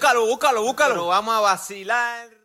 búscalo, búscalo, búscalo. Pero vamos a vacilar.